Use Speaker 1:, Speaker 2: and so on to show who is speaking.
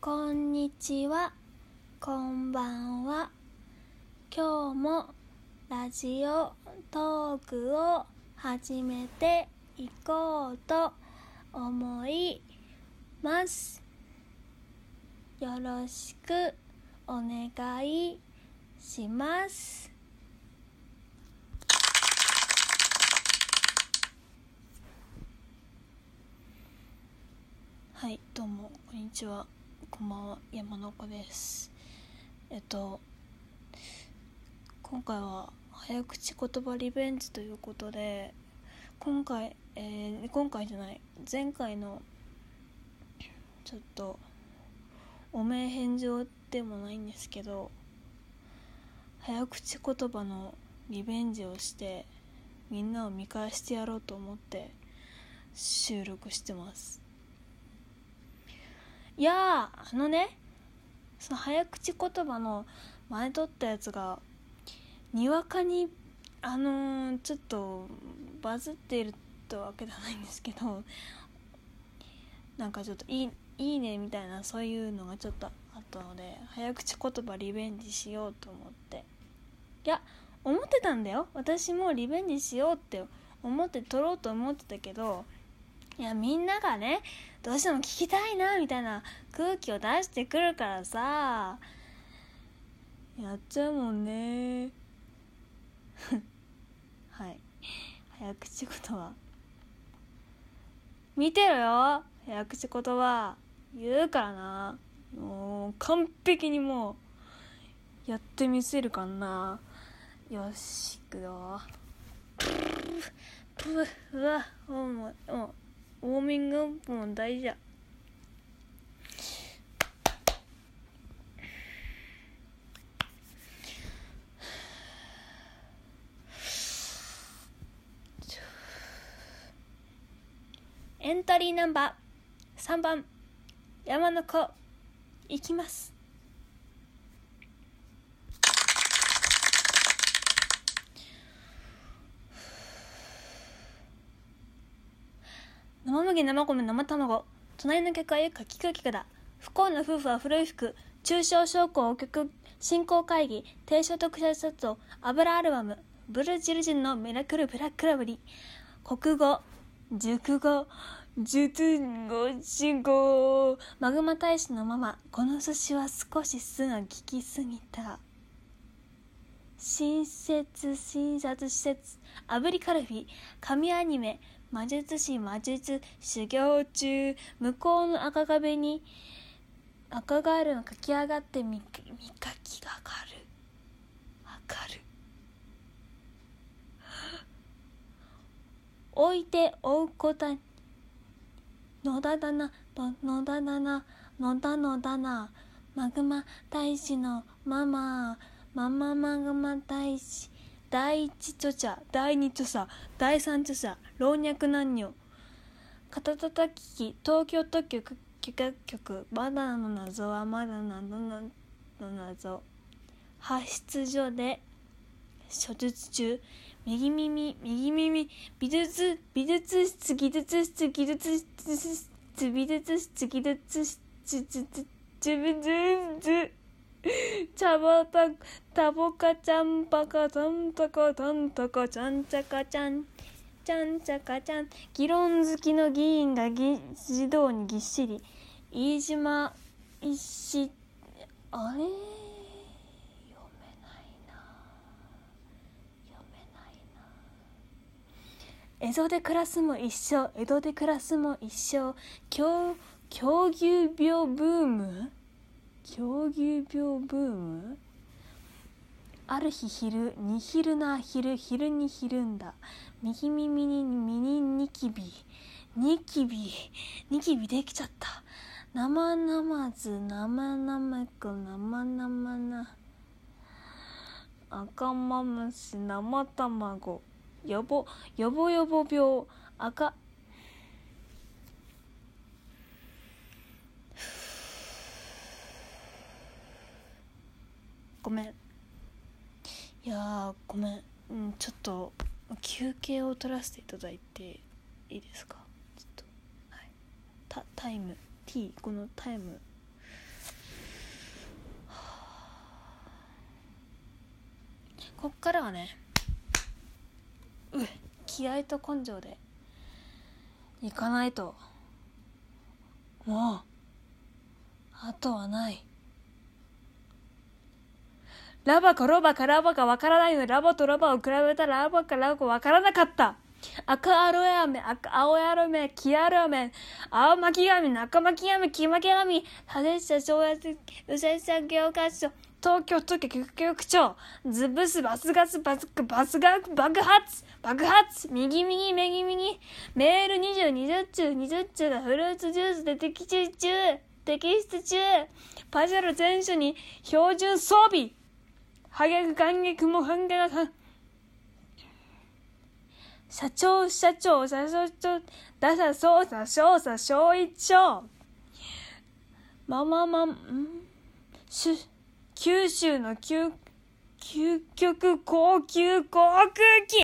Speaker 1: こんにちは、こんばんは。今日もラジオトークを始めていこうと思います。よろしくお願いします。はい、どうも、こんにちは。こんばんは、山の子です。えっと、今回は早口言葉リベンジということで、今回、えー今回じゃない、前回の、ちょっと、お名返上でもないんですけど、早口言葉のリベンジをして、みんなを見返してやろうと思って、収録してます。いやあのねその早口言葉の前撮ったやつがにわかにあのーちょっとバズっているってわけではないんですけどなんかちょっといいいいねみたいなそういうのがちょっとあったので早口言葉リベンジしようと思って。いや思ってたんだよ。私もリベンジしようって思って撮ろうと思ってたけどいやみんながねどうしても聞きたいなみたいな空気を出してくるからさ。やっちゃうもんね。はい。早口言葉。見てろよ。早口言葉。言うからな。もう完璧にもうやってみせるかな。よしいくよプーうわうもうもうウォーミングアップも大事だエントリーナンバー3番山の子いきます。生麦生米生卵。隣の客はよく聞く聞くだ。不幸な夫婦は古い服中小商工局振興会議低所得者卒業油アルバム。ブルジル人のミラクルブラックラブリー国語熟語術語死語マグマ大使のママこの寿司は少し酢が効きすぎた。新設診察施設。炙りカルフィ神アニメ。魔術師魔術修行中。向こうの赤壁に赤ガエルが書き上がってみ見かきがかる。わかる。置いて追うこと野田だな。野田だな。野田野だな。マグマ大使のママ。マママグマ大使第一著者第二著者第三著者老若男女。肩たたき機東京特許許可局バナナの謎はまだなの謎発出所で処術中。右耳右耳美術美術室技術室技術室美術室技術室自分ずチャバタタボカちゃんバカタンタカタンタカちゃんちゃかちゃんちゃんちゃかちゃん議論好きの議員が議児童にぎっしり飯島石あれ読めないな読めないな江戸で暮らすも一生江戸で暮らすも一生狂狂牛病ブーム狂牛病ブーム？ある日昼に昼な昼昼にひるんだ。右耳に右ニキビ。ニキビ。ニキビできちゃった。生々ず生々く生々な。赤マムシ生卵。よぼよぼよぼ病。赤ごめん。いやごめん、うん、ちょっと休憩を取らせていただいていいですか？ちょっと。はい。タタイム。T このタイム。こっからはねう気合と根性でいかないと。もうあとはない。ラバかロバかラバかわからないのラバとロバを比べたらラバかラバかわからなかった。赤アロエ飴、赤青アロメ、黄アロメ、青巻き紙、中巻き紙、黄巻紙、派手した正月、うさぎさん教科書、東京都局局長、ズブス、バスガス、バス、バスガ爆発爆発右右右右メール20、20中、20中がフルーツジュースで摘出中摘出中パジャロ選手に標準装備。早く感激も半減が社長、社長、社長、打者、操作、少佐、小一長。ままま、んしゅ、九州の究、究極高級航空機